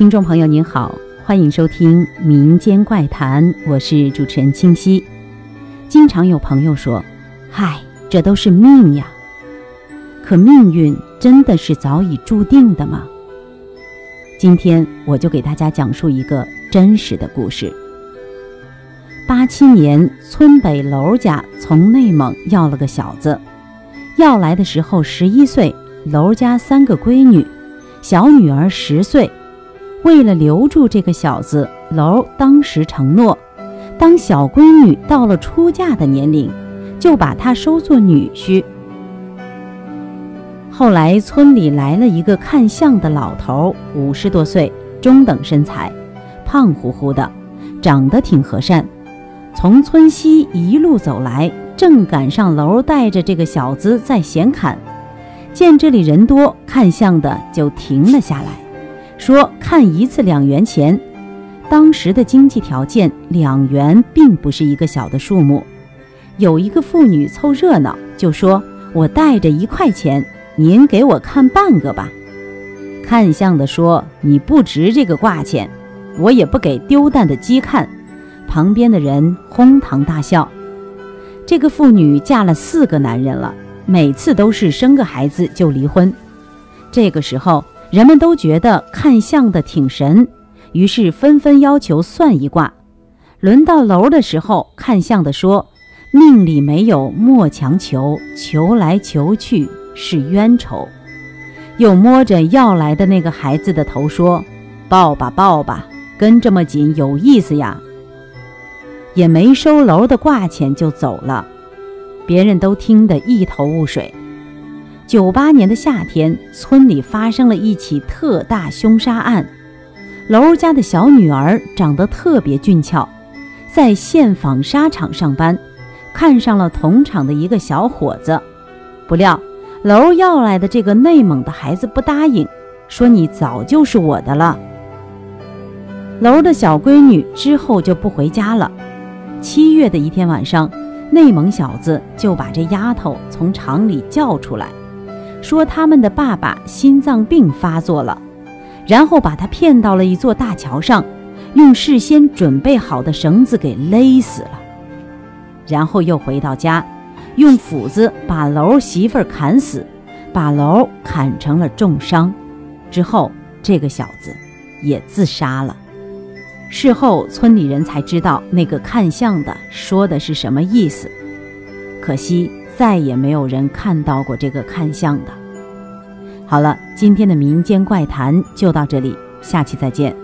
听众朋友您好，欢迎收听《民间怪谈》，我是主持人清溪。经常有朋友说：“嗨，这都是命呀。”可命运真的是早已注定的吗？今天我就给大家讲述一个真实的故事。八七年，村北楼家从内蒙要了个小子，要来的时候十一岁，楼家三个闺女，小女儿十岁。为了留住这个小子，楼当时承诺，当小闺女到了出嫁的年龄，就把她收做女婿。后来村里来了一个看相的老头，五十多岁，中等身材，胖乎乎的，长得挺和善。从村西一路走来，正赶上楼带着这个小子在闲侃，见这里人多，看相的就停了下来。说看一次两元钱，当时的经济条件，两元并不是一个小的数目。有一个妇女凑热闹，就说：“我带着一块钱，您给我看半个吧。”看相的说：“你不值这个挂钱，我也不给丢蛋的鸡看。”旁边的人哄堂大笑。这个妇女嫁了四个男人了，每次都是生个孩子就离婚。这个时候。人们都觉得看相的挺神，于是纷纷要求算一卦。轮到楼的时候，看相的说：“命里没有莫强求，求来求去是冤仇。”又摸着要来的那个孩子的头说：“抱吧抱吧，跟这么紧有意思呀。”也没收楼的卦钱就走了，别人都听得一头雾水。九八年的夏天，村里发生了一起特大凶杀案。楼家的小女儿长得特别俊俏，在线纺纱厂上班，看上了同厂的一个小伙子。不料楼要来的这个内蒙的孩子不答应，说你早就是我的了。楼的小闺女之后就不回家了。七月的一天晚上，内蒙小子就把这丫头从厂里叫出来。说他们的爸爸心脏病发作了，然后把他骗到了一座大桥上，用事先准备好的绳子给勒死了，然后又回到家，用斧子把楼媳妇砍死，把楼砍成了重伤，之后这个小子也自杀了。事后村里人才知道那个看相的说的是什么意思，可惜。再也没有人看到过这个看相的。好了，今天的民间怪谈就到这里，下期再见。